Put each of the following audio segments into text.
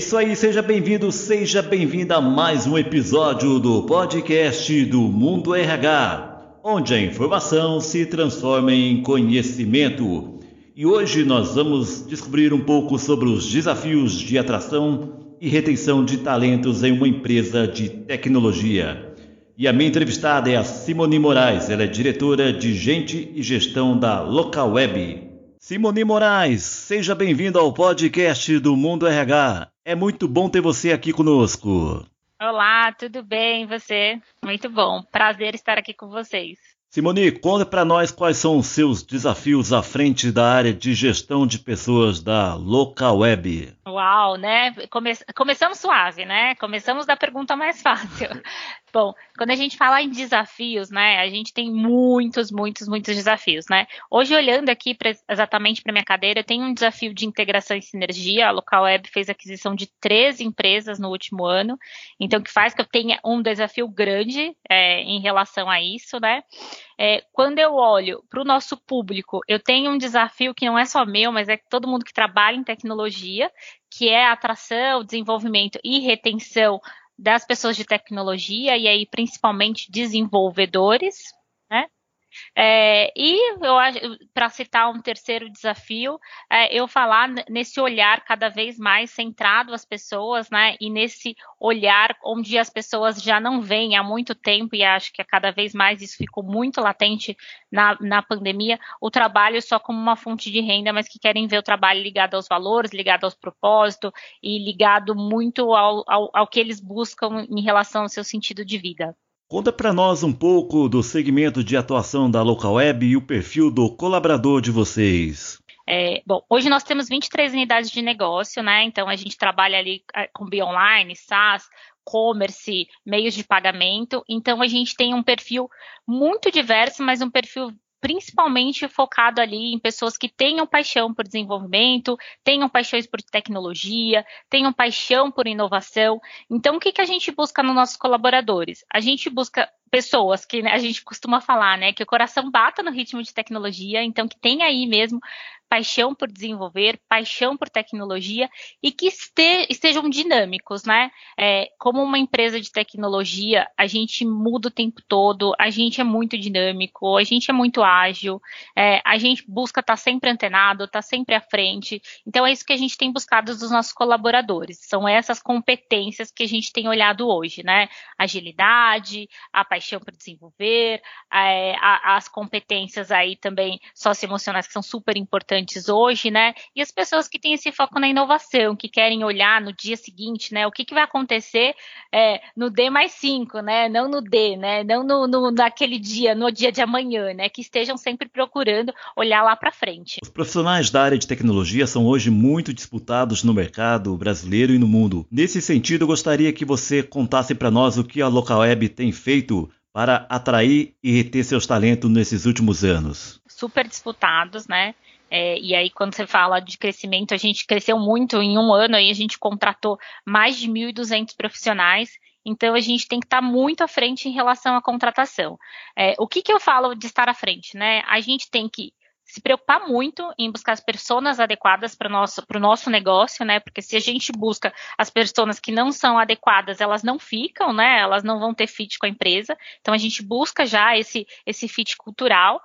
Isso aí, seja bem-vindo, seja bem-vinda a mais um episódio do podcast do Mundo RH, onde a informação se transforma em conhecimento. E hoje nós vamos descobrir um pouco sobre os desafios de atração e retenção de talentos em uma empresa de tecnologia. E a minha entrevistada é a Simone Moraes, ela é diretora de Gente e Gestão da Local Web. Simone Moraes, seja bem-vindo ao podcast do Mundo RH. É muito bom ter você aqui conosco. Olá, tudo bem? Você? Muito bom. Prazer estar aqui com vocês. Simone, conta para nós quais são os seus desafios à frente da área de gestão de pessoas da Local Web. Uau, né? Come começamos suave, né? Começamos da pergunta mais fácil. Bom, quando a gente fala em desafios, né, a gente tem muitos, muitos, muitos desafios, né? Hoje, olhando aqui pra, exatamente para minha cadeira, tem um desafio de integração e sinergia. A Local Web fez aquisição de três empresas no último ano, então que faz que eu tenha um desafio grande é, em relação a isso, né? É, quando eu olho para o nosso público, eu tenho um desafio que não é só meu, mas é todo mundo que trabalha em tecnologia, que é a atração, desenvolvimento e retenção das pessoas de tecnologia, e aí principalmente desenvolvedores? É, e para citar um terceiro desafio, é, eu falar nesse olhar cada vez mais centrado às pessoas, né? E nesse olhar onde as pessoas já não veem há muito tempo, e acho que cada vez mais isso ficou muito latente na, na pandemia, o trabalho só como uma fonte de renda, mas que querem ver o trabalho ligado aos valores, ligado aos propósitos e ligado muito ao, ao, ao que eles buscam em relação ao seu sentido de vida. Conta para nós um pouco do segmento de atuação da Local Web e o perfil do colaborador de vocês. É, bom, hoje nós temos 23 unidades de negócio, né? Então a gente trabalha ali é, com Online, SaaS, e-commerce, meios de pagamento. Então a gente tem um perfil muito diverso, mas um perfil principalmente focado ali em pessoas que tenham paixão por desenvolvimento, tenham paixões por tecnologia, tenham paixão por inovação. Então, o que, que a gente busca nos nossos colaboradores? A gente busca pessoas que né, a gente costuma falar, né, que o coração bata no ritmo de tecnologia, então que tem aí mesmo paixão por desenvolver, paixão por tecnologia e que este, estejam dinâmicos, né? É, como uma empresa de tecnologia, a gente muda o tempo todo, a gente é muito dinâmico, a gente é muito ágil, é, a gente busca estar tá sempre antenado, estar tá sempre à frente. Então é isso que a gente tem buscado dos nossos colaboradores. São essas competências que a gente tem olhado hoje, né? Agilidade, a paixão por desenvolver, é, a, as competências aí também socioemocionais que são super importantes importantes hoje, né? E as pessoas que têm esse foco na inovação, que querem olhar no dia seguinte, né? O que, que vai acontecer é, no D mais 5, né? Não no D, né? Não no, no, naquele dia, no dia de amanhã, né? Que estejam sempre procurando olhar lá para frente. Os profissionais da área de tecnologia são hoje muito disputados no mercado brasileiro e no mundo. Nesse sentido, eu gostaria que você contasse para nós o que a Localweb tem feito para atrair e reter seus talentos nesses últimos anos? Super disputados, né? É, e aí, quando você fala de crescimento, a gente cresceu muito em um ano, aí a gente contratou mais de 1.200 profissionais. Então, a gente tem que estar muito à frente em relação à contratação. É, o que, que eu falo de estar à frente? Né? A gente tem que se preocupar muito em buscar as pessoas adequadas para o nosso, nosso negócio, né? Porque se a gente busca as pessoas que não são adequadas, elas não ficam, né? Elas não vão ter fit com a empresa. Então a gente busca já esse, esse fit cultural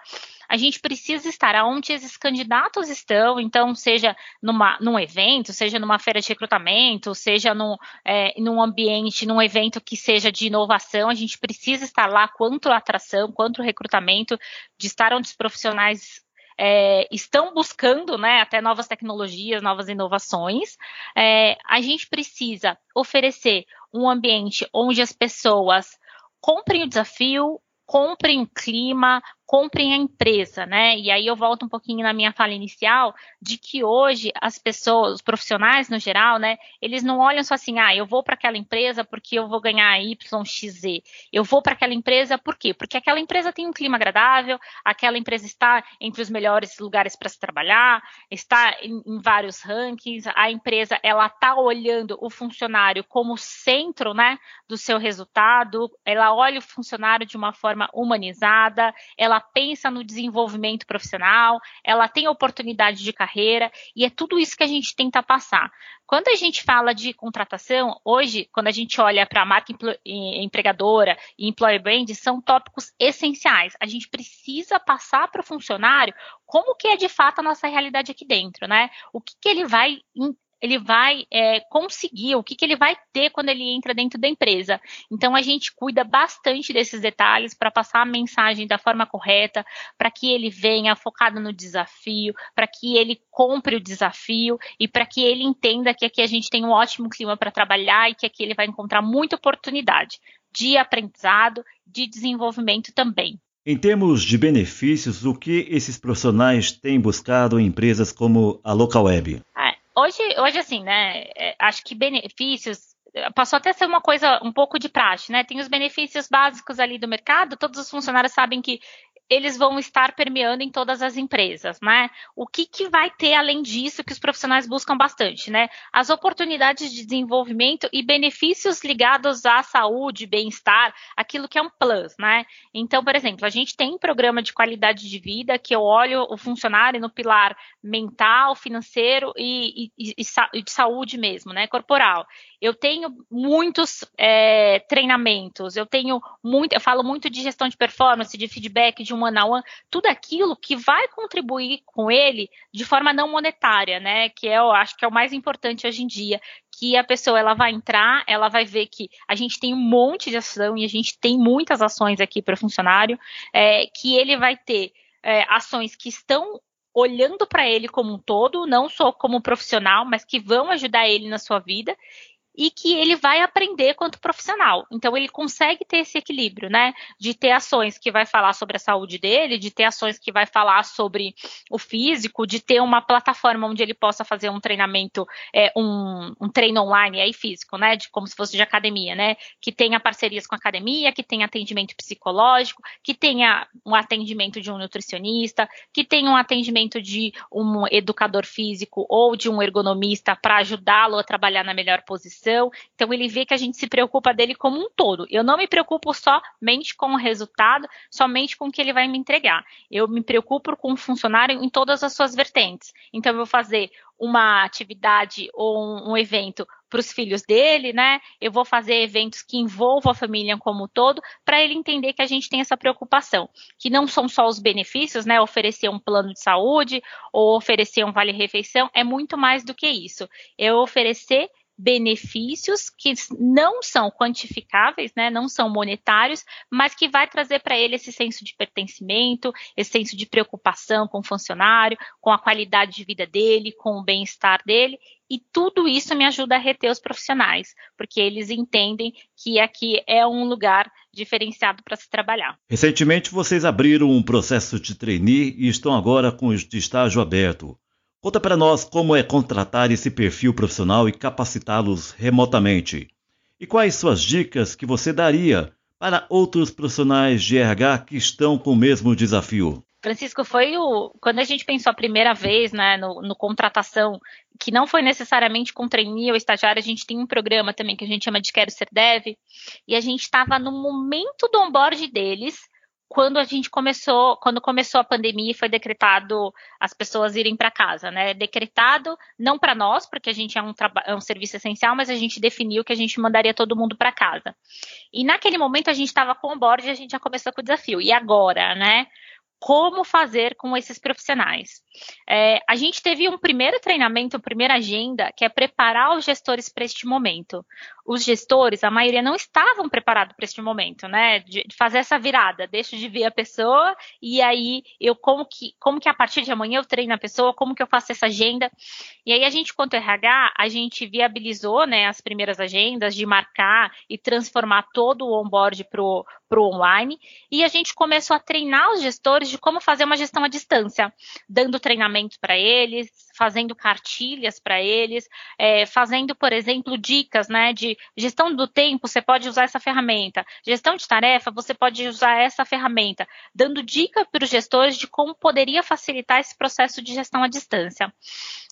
a gente precisa estar onde esses candidatos estão, então, seja numa, num evento, seja numa feira de recrutamento, seja num, é, num ambiente, num evento que seja de inovação, a gente precisa estar lá quanto a atração, quanto o recrutamento, de estar onde os profissionais é, estão buscando né, até novas tecnologias, novas inovações. É, a gente precisa oferecer um ambiente onde as pessoas comprem o desafio, comprem o clima, comprem a empresa, né? E aí eu volto um pouquinho na minha fala inicial de que hoje as pessoas, os profissionais no geral, né, eles não olham só assim, ah, eu vou para aquela empresa porque eu vou ganhar YXZ. Eu vou para aquela empresa por quê? Porque aquela empresa tem um clima agradável, aquela empresa está entre os melhores lugares para se trabalhar, está em, em, vários rankings, a empresa ela está olhando o funcionário como centro, né, do seu resultado, ela olha o funcionário de uma forma humanizada, ela ela pensa no desenvolvimento profissional, ela tem oportunidade de carreira, e é tudo isso que a gente tenta passar. Quando a gente fala de contratação, hoje, quando a gente olha para a marca empregadora e employer brand, são tópicos essenciais. A gente precisa passar para o funcionário como que é de fato a nossa realidade aqui dentro, né? O que, que ele vai ele vai é, conseguir, o que, que ele vai ter quando ele entra dentro da empresa. Então a gente cuida bastante desses detalhes para passar a mensagem da forma correta, para que ele venha focado no desafio, para que ele compre o desafio e para que ele entenda que aqui a gente tem um ótimo clima para trabalhar e que aqui ele vai encontrar muita oportunidade de aprendizado, de desenvolvimento também. Em termos de benefícios, o que esses profissionais têm buscado em empresas como a LocalWeb? Hoje, hoje assim, né? É, acho que benefícios passou até a ser uma coisa um pouco de praxe, né? Tem os benefícios básicos ali do mercado, todos os funcionários sabem que eles vão estar permeando em todas as empresas, né? O que, que vai ter além disso que os profissionais buscam bastante, né? As oportunidades de desenvolvimento e benefícios ligados à saúde, bem-estar, aquilo que é um plus, né? Então, por exemplo, a gente tem um programa de qualidade de vida que eu olho o funcionário no pilar mental, financeiro e, e, e, e de saúde mesmo, né? Corporal. Eu tenho muitos é, treinamentos, eu tenho muito, eu falo muito de gestão de performance, de feedback, de um one on one, tudo aquilo que vai contribuir com ele de forma não monetária, né? Que é, eu acho que é o mais importante hoje em dia, que a pessoa ela vai entrar, ela vai ver que a gente tem um monte de ação e a gente tem muitas ações aqui para o funcionário, é, que ele vai ter é, ações que estão olhando para ele como um todo, não só como profissional, mas que vão ajudar ele na sua vida e que ele vai aprender quanto profissional. Então ele consegue ter esse equilíbrio, né? De ter ações que vai falar sobre a saúde dele, de ter ações que vai falar sobre o físico, de ter uma plataforma onde ele possa fazer um treinamento, é, um, um treino online aí físico, né? De como se fosse de academia, né? Que tenha parcerias com a academia, que tenha atendimento psicológico, que tenha um atendimento de um nutricionista, que tenha um atendimento de um educador físico ou de um ergonomista para ajudá-lo a trabalhar na melhor posição então ele vê que a gente se preocupa dele como um todo. Eu não me preocupo somente com o resultado, somente com o que ele vai me entregar. Eu me preocupo com o funcionário em todas as suas vertentes. Então eu vou fazer uma atividade ou um, evento para os filhos dele, né? Eu vou fazer eventos que envolvam a família como um todo, para ele entender que a gente tem essa preocupação, que não são só os benefícios, né? Oferecer um plano de saúde ou oferecer um vale-refeição, é muito mais do que isso. É oferecer benefícios que não são quantificáveis, né, não são monetários, mas que vai trazer para ele esse senso de pertencimento, esse senso de preocupação com o funcionário, com a qualidade de vida dele, com o bem-estar dele, e tudo isso me ajuda a reter os profissionais, porque eles entendem que aqui é um lugar diferenciado para se trabalhar. Recentemente vocês abriram um processo de trainee e estão agora com o estágio aberto. Conta para nós como é contratar esse perfil profissional e capacitá-los remotamente. E quais suas dicas que você daria para outros profissionais de RH que estão com o mesmo desafio? Francisco, foi o. Quando a gente pensou a primeira vez né, no, no contratação, que não foi necessariamente com trainee ou estagiário, a gente tem um programa também que a gente chama de Quero Ser Dev, e a gente estava no momento do onboard deles, quando a gente começou, quando começou a pandemia e foi decretado as pessoas irem para casa, né? Decretado não para nós, porque a gente é um, é um serviço essencial, mas a gente definiu que a gente mandaria todo mundo para casa. E naquele momento a gente estava com o board e a gente já começou com o desafio. E agora, né? como fazer com esses profissionais. É, a gente teve um primeiro treinamento, uma primeira agenda, que é preparar os gestores para este momento. Os gestores, a maioria não estavam preparados para este momento, né? De, de, fazer essa virada, deixo de ver a pessoa e aí eu como que, como que a partir de amanhã eu treino a pessoa, como que eu faço essa agenda. E aí a gente, quanto RH, a gente viabilizou, né, as primeiras agendas de marcar e transformar todo o onboard para o online e a gente começou a treinar os gestores de como fazer uma gestão à distância, dando treinamento para eles, fazendo cartilhas para eles, é, fazendo, por exemplo, dicas, né, de gestão do tempo, você pode usar essa ferramenta, gestão de tarefa, você pode usar essa ferramenta, dando dica para os gestores de como poderia facilitar esse processo de gestão à distância.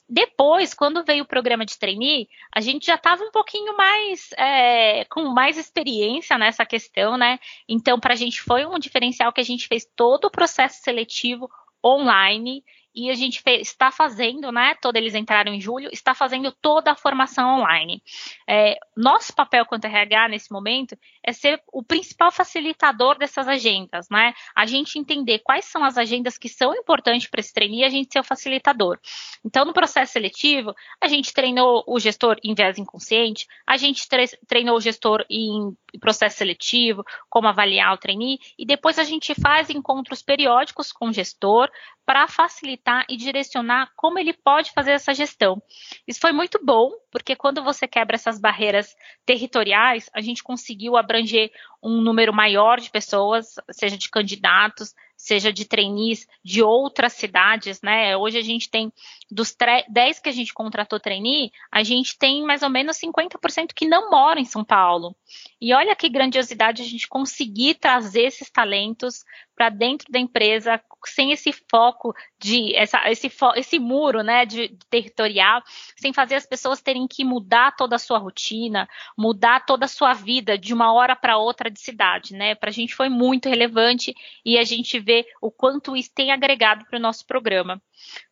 Depois, quando veio o programa de trainee, a gente já estava um pouquinho mais é, com mais experiência nessa questão, né? Então, para a gente foi um diferencial que a gente fez todo o processo seletivo online e a gente está fazendo, né? Todos eles entraram em julho, está fazendo toda a formação online. É, nosso papel quanto RH nesse momento é ser o principal facilitador dessas agendas, né? A gente entender quais são as agendas que são importantes para esse trainee e a gente ser o facilitador. Então, no processo seletivo, a gente treinou o gestor em viés inconsciente, a gente treinou o gestor em processo seletivo, como avaliar o trainee, e depois a gente faz encontros periódicos com o gestor para facilitar e direcionar como ele pode fazer essa gestão. Isso foi muito bom, porque quando você quebra essas barreiras territoriais, a gente conseguiu abranger um número maior de pessoas, seja de candidatos, seja de trainees de outras cidades, né? Hoje a gente tem, dos 10 que a gente contratou trainee, a gente tem mais ou menos 50% que não moram em São Paulo. E olha que grandiosidade a gente conseguir trazer esses talentos para dentro da empresa sem esse foco de essa, esse, esse muro né, de, de, territorial, sem fazer as pessoas terem que mudar toda a sua rotina, mudar toda a sua vida de uma hora para outra de cidade. Né? Para a gente foi muito relevante e a gente vê o quanto isso tem agregado para o nosso programa.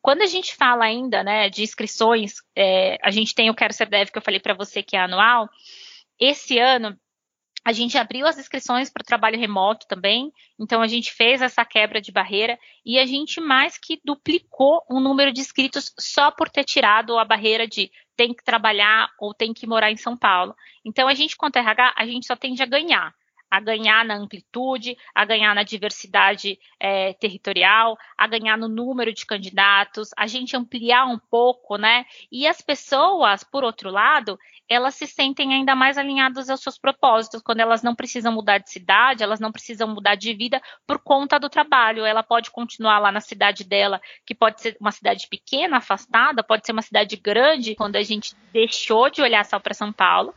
Quando a gente fala ainda né, de inscrições, é, a gente tem o Quero Ser Dev que eu falei para você que é anual. Esse ano a gente abriu as inscrições para o trabalho remoto também, então a gente fez essa quebra de barreira e a gente mais que duplicou o número de inscritos só por ter tirado a barreira de tem que trabalhar ou tem que morar em São Paulo. Então a gente, quanto RH, a gente só tende a ganhar a ganhar na amplitude, a ganhar na diversidade é, territorial, a ganhar no número de candidatos, a gente ampliar um pouco, né? E as pessoas, por outro lado, elas se sentem ainda mais alinhadas aos seus propósitos, quando elas não precisam mudar de cidade, elas não precisam mudar de vida por conta do trabalho. Ela pode continuar lá na cidade dela, que pode ser uma cidade pequena, afastada, pode ser uma cidade grande, quando a gente deixou de olhar só para São Paulo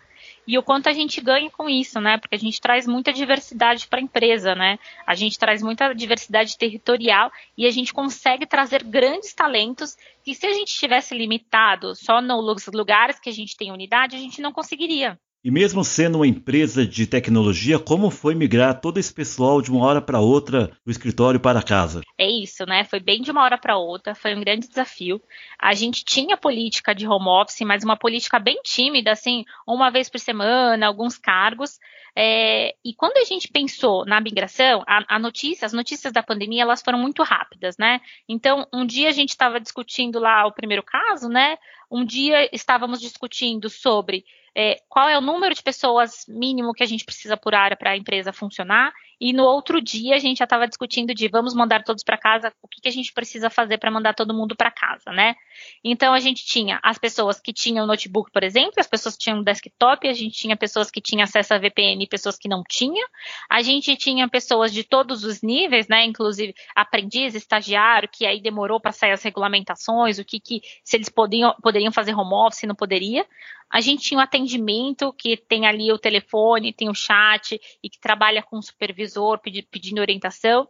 e o quanto a gente ganha com isso, né? Porque a gente traz muita diversidade para a empresa, né? A gente traz muita diversidade territorial e a gente consegue trazer grandes talentos que se a gente tivesse limitado só nos lugares que a gente tem unidade, a gente não conseguiria. E mesmo sendo uma empresa de tecnologia, como foi migrar todo esse pessoal de uma hora para outra do escritório para casa? É isso, né? Foi bem de uma hora para outra, foi um grande desafio. A gente tinha política de home office, mas uma política bem tímida, assim, uma vez por semana, alguns cargos. É, e quando a gente pensou na migração, a, a, notícia, as notícias da pandemia, elas foram muito rápidas, né? Então, um dia a gente estava discutindo lá o primeiro caso, né? Um dia estávamos discutindo sobre é, qual é o número de pessoas mínimo que a gente precisa por área para a empresa funcionar, e no outro dia a gente já estava discutindo de vamos mandar todos para casa, o que, que, a gente precisa fazer para mandar todo mundo para casa, né? Então a gente tinha as pessoas que tinham notebook, por exemplo, as pessoas que tinham desktop, a gente tinha pessoas que tinham acesso a VPN e pessoas que não tinham, a gente tinha pessoas de todos os níveis, né? Inclusive aprendiz, estagiário, que aí demorou para sair as regulamentações, o que, que se eles podiam, poderiam fazer home office, não poderia. A gente tinha o um atendimento, que tem ali o telefone, tem o chat, e que trabalha com o supervisor pedindo orientação.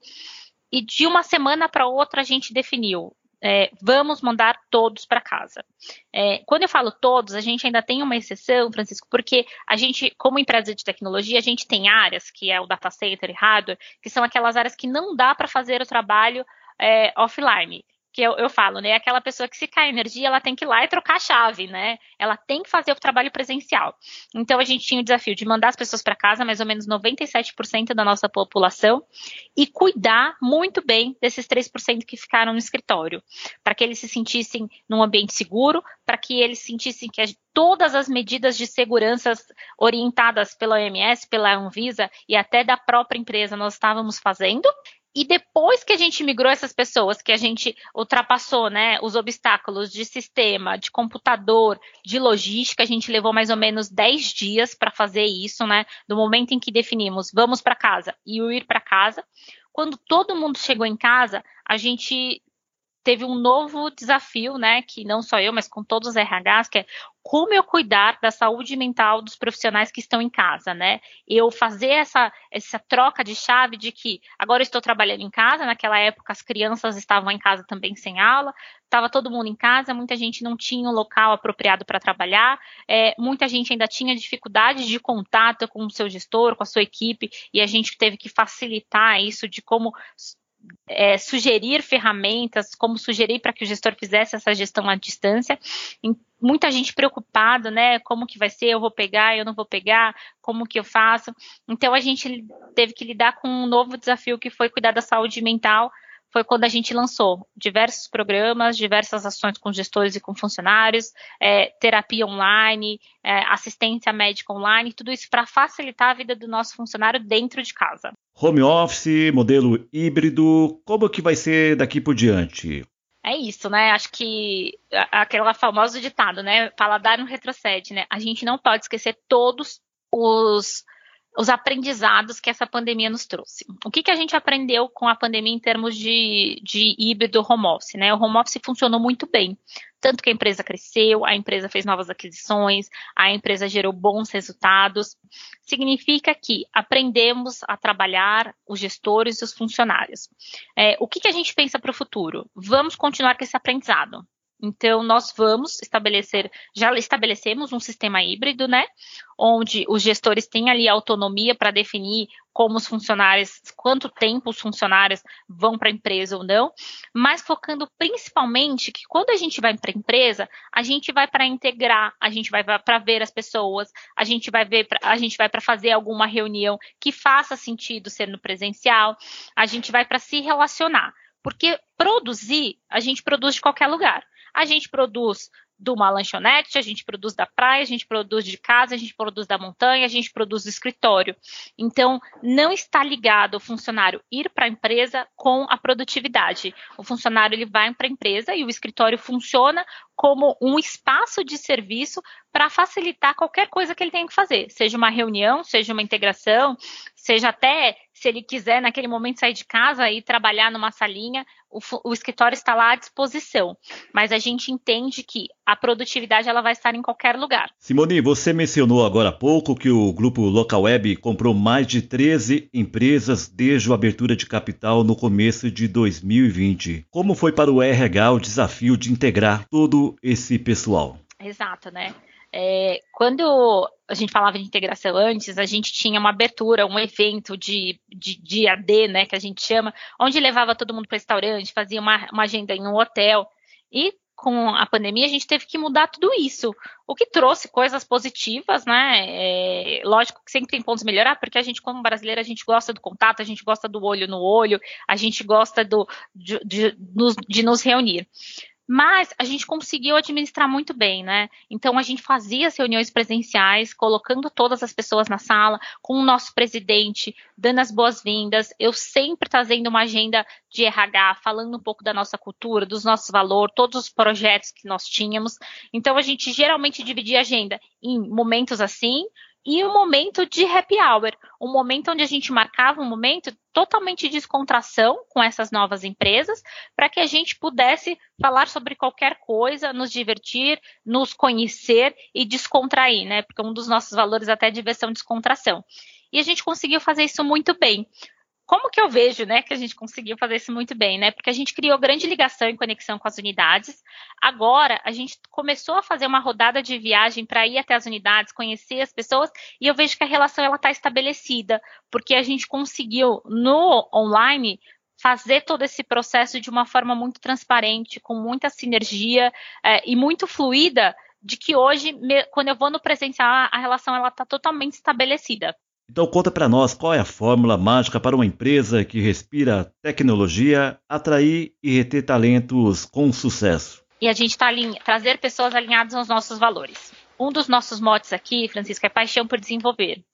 E de uma semana para outra a gente definiu. É, vamos mandar todos para casa. É, quando eu falo todos, a gente ainda tem uma exceção, Francisco, porque a gente, como empresa de tecnologia, a gente tem áreas, que é o data center e hardware, que são aquelas áreas que não dá para fazer o trabalho é, offline que eu, eu falo, né? Aquela pessoa que se cai energia, ela tem que ir lá e trocar a chave, né? Ela tem que fazer o trabalho presencial. Então a gente tinha o desafio de mandar as pessoas para casa, mais ou menos 97% da nossa população, e cuidar muito bem desses 3% que ficaram no escritório, para que eles se sentissem num ambiente seguro, para que eles sentissem que todas as medidas de segurança orientadas pela OMS, pela Anvisa e até da própria empresa nós estávamos fazendo, e depois que a gente migrou essas pessoas, que a gente ultrapassou né, os obstáculos de sistema, de computador, de logística, a gente levou mais ou menos 10 dias para fazer isso, né? Do momento em que definimos vamos para casa e o ir para casa. Quando todo mundo chegou em casa, a gente teve um novo desafio, né, que não só eu, mas com todos os RHs, que é como eu cuidar da saúde mental dos profissionais que estão em casa, né? Eu fazer essa, essa troca de chave de que agora eu estou trabalhando em casa, naquela época as crianças estavam em casa também sem aula, estava todo mundo em casa, muita gente não tinha um local apropriado para trabalhar, é, muita gente ainda tinha dificuldade de contato com o seu gestor, com a sua equipe, e a gente teve que facilitar isso de como é, sugerir ferramentas, como sugerir para que o gestor fizesse essa gestão à distância. Muita gente preocupada, né? Como que vai ser? Eu vou pegar, eu não vou pegar, como que eu faço? Então a gente teve que lidar com um novo desafio que foi cuidar da saúde mental. Foi quando a gente lançou diversos programas, diversas ações com gestores e com funcionários, é, terapia online, é, assistência médica online, tudo isso para facilitar a vida do nosso funcionário dentro de casa. Home office, modelo híbrido, como que vai ser daqui por diante? É isso, né? Acho que aquela famosa ditado, né? Paladar não retrocede, né? A gente não pode esquecer todos os os aprendizados que essa pandemia nos trouxe. O que, que a gente aprendeu com a pandemia em termos de, de híbrido home office? Né? O home office funcionou muito bem. Tanto que a empresa cresceu, a empresa fez novas aquisições, a empresa gerou bons resultados. Significa que aprendemos a trabalhar os gestores e os funcionários. É, o que, que a gente pensa para o futuro? Vamos continuar com esse aprendizado. Então, nós vamos estabelecer, já estabelecemos um sistema híbrido, né? Onde os gestores têm ali autonomia para definir como os funcionários, quanto tempo os funcionários vão para a empresa ou não, mas focando principalmente que quando a gente vai para a empresa, a gente vai para integrar, a gente vai para ver as pessoas, a gente vai ver, pra, a gente vai para fazer alguma reunião que faça sentido ser no presencial, a gente vai para se relacionar. Porque produzir, a gente produz de qualquer lugar. A gente produz de uma lanchonete, a gente produz da praia, a gente produz de casa, a gente produz da montanha, a gente produz do escritório. Então, não está ligado o funcionário ir para a empresa com a produtividade. O funcionário ele vai para a empresa e o escritório funciona como um espaço de serviço para facilitar qualquer coisa que ele tenha que fazer, seja uma reunião, seja uma integração, seja até se ele quiser naquele momento sair de casa e trabalhar numa salinha, o, o, escritório está lá à disposição. Mas a gente entende que a produtividade ela vai estar em qualquer lugar. Simone, você mencionou agora há pouco que o grupo Local Web comprou mais de 13 empresas desde a abertura de capital no começo de 2020. Como foi para o RH o desafio de integrar todo esse pessoal? Exato, né? É, quando a gente falava de integração antes, a gente tinha uma abertura, um evento de, de, de AD, né, que a gente chama, onde levava todo mundo para restaurante, fazia uma, uma agenda em um hotel. E com a pandemia, a gente teve que mudar tudo isso, o que trouxe coisas positivas, né? É, lógico que sempre tem pontos a melhorar, porque a gente, como brasileiro, a gente gosta do contato, a gente gosta do olho no olho, a gente gosta do, de, de, de nos reunir. Mas a gente conseguiu administrar muito bem, né? Então a gente fazia as reuniões presenciais, colocando todas as pessoas na sala, com o nosso presidente, dando as boas-vindas, eu sempre trazendo uma agenda de RH, falando um pouco da nossa cultura, dos nossos valores, todos os projetos que nós tínhamos. Então a gente geralmente dividia a agenda em momentos assim, e um momento de happy hour, um momento onde a gente marcava um momento totalmente de descontração com essas novas empresas, para que a gente pudesse falar sobre qualquer coisa, nos divertir, nos conhecer e descontrair, né? Porque um dos nossos valores até é diversão e descontração. E a gente conseguiu fazer isso muito bem como que eu vejo, né, que a gente conseguiu fazer isso muito bem, né? Porque a gente criou grande ligação e conexão com as unidades. Agora a gente começou a fazer uma rodada de viagem para ir até as unidades, conhecer as pessoas, e eu vejo que a relação ela está estabelecida, porque a gente conseguiu no online fazer todo esse processo de uma forma muito transparente, com muita sinergia é, e muito fluida, de que hoje, me, quando eu vou no presencial, a relação ela está totalmente estabelecida. Então conta para nós qual é a fórmula mágica para uma empresa que respira tecnologia atrair e reter talentos com sucesso. E a gente está trazer pessoas alinhadas aos nossos valores. Um dos nossos motes aqui, Francisco, é paixão por desenvolver.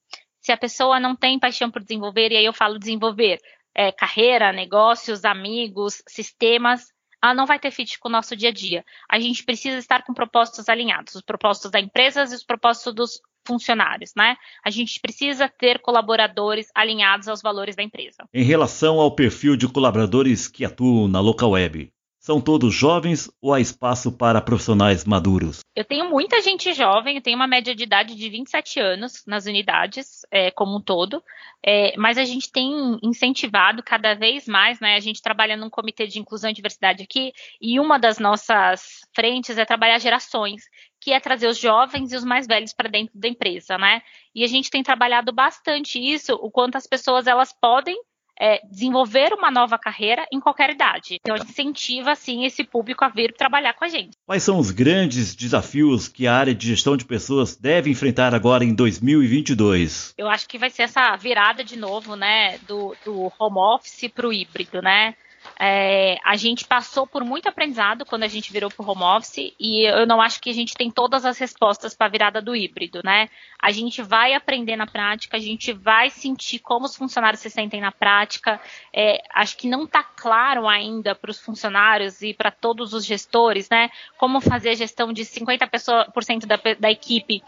Se a pessoa não tem paixão por desenvolver, e aí eu falo desenvolver é, carreira, negócios, amigos, sistemas, ela não vai ter fit com o nosso dia a dia. A gente precisa estar com propósitos alinhados, os propósitos da empresa e os propósitos dos funcionários, né? A gente precisa ter colaboradores alinhados aos valores da empresa. Em relação ao perfil de colaboradores que atuam na local web, São todos jovens ou há espaço para profissionais maduros? Eu tenho muita gente jovem, eu tenho uma média de idade de 27 anos nas unidades, é, como um todo, é, mas a gente tem incentivado cada vez mais, né? A gente trabalha num comitê de inclusão e diversidade aqui, e uma das nossas frentes é trabalhar gerações, que é trazer os jovens e os mais velhos para dentro da empresa, né? E a gente tem trabalhado bastante isso, o quanto as pessoas elas podem é, desenvolver uma nova carreira em qualquer idade. Então, a gente incentiva, assim, esse público a vir trabalhar com a gente. Quais são os grandes desafios que a área de gestão de pessoas deve enfrentar agora em 2022? Eu acho que vai ser essa virada de novo, né, do, do home office para o híbrido, né? É, a gente passou por muito aprendizado quando a gente virou para o home office e eu não acho que a gente tem todas as respostas para a virada do híbrido, né? A gente vai aprender na prática, a gente vai sentir como os funcionários se sentem na prática. É, acho que não está claro ainda para os funcionários e para todos os gestores, né? Como fazer a gestão de 50% da, da equipe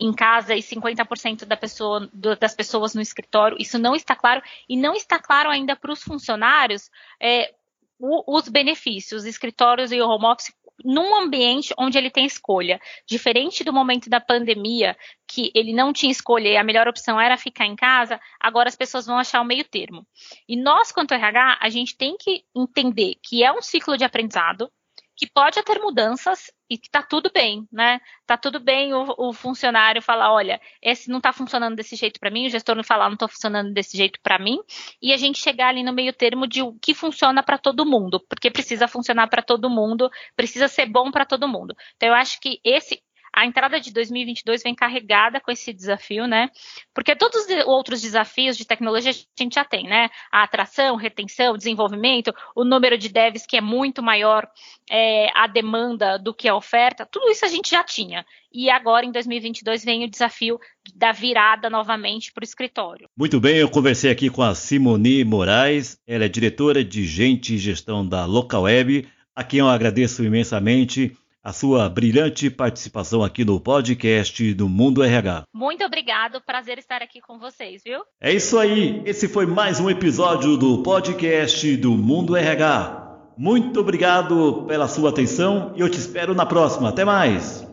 em casa e 50% da pessoa, do, das pessoas no escritório. Isso não está claro e não está claro ainda para os funcionários é, o, os benefícios, escritórios e o home office num ambiente onde ele tem escolha. Diferente do momento da pandemia, que ele não tinha escolha e a melhor opção era ficar em casa, agora as pessoas vão achar o meio termo. E nós, quanto RH, a gente tem que entender que é um ciclo de aprendizado, que pode ter mudanças e que tá tudo bem, né? Tá tudo bem o, o funcionário falar, olha, esse não tá funcionando desse jeito para mim, o gestor não falar, não tá funcionando desse jeito para mim, e a gente chegar ali no meio termo de o que funciona para todo mundo, porque precisa funcionar para todo mundo, precisa ser bom para todo mundo. Então eu acho que esse a entrada de 2022 vem carregada com esse desafio, né? Porque todos os outros desafios de tecnologia a gente já tem, né? A atração, retenção, desenvolvimento, o número de devs que é muito maior é, a demanda do que a oferta, tudo isso a gente já tinha. E agora, em 2022, vem o desafio da virada novamente para o escritório. Muito bem, eu conversei aqui com a Simone Moraes, ela é diretora de Gente e Gestão da Local Web, a quem eu agradeço imensamente a sua brilhante participação aqui no podcast do Mundo RH. Muito obrigado, prazer estar aqui com vocês, viu? É isso aí, esse foi mais um episódio do podcast do Mundo RH. Muito obrigado pela sua atenção e eu te espero na próxima. Até mais!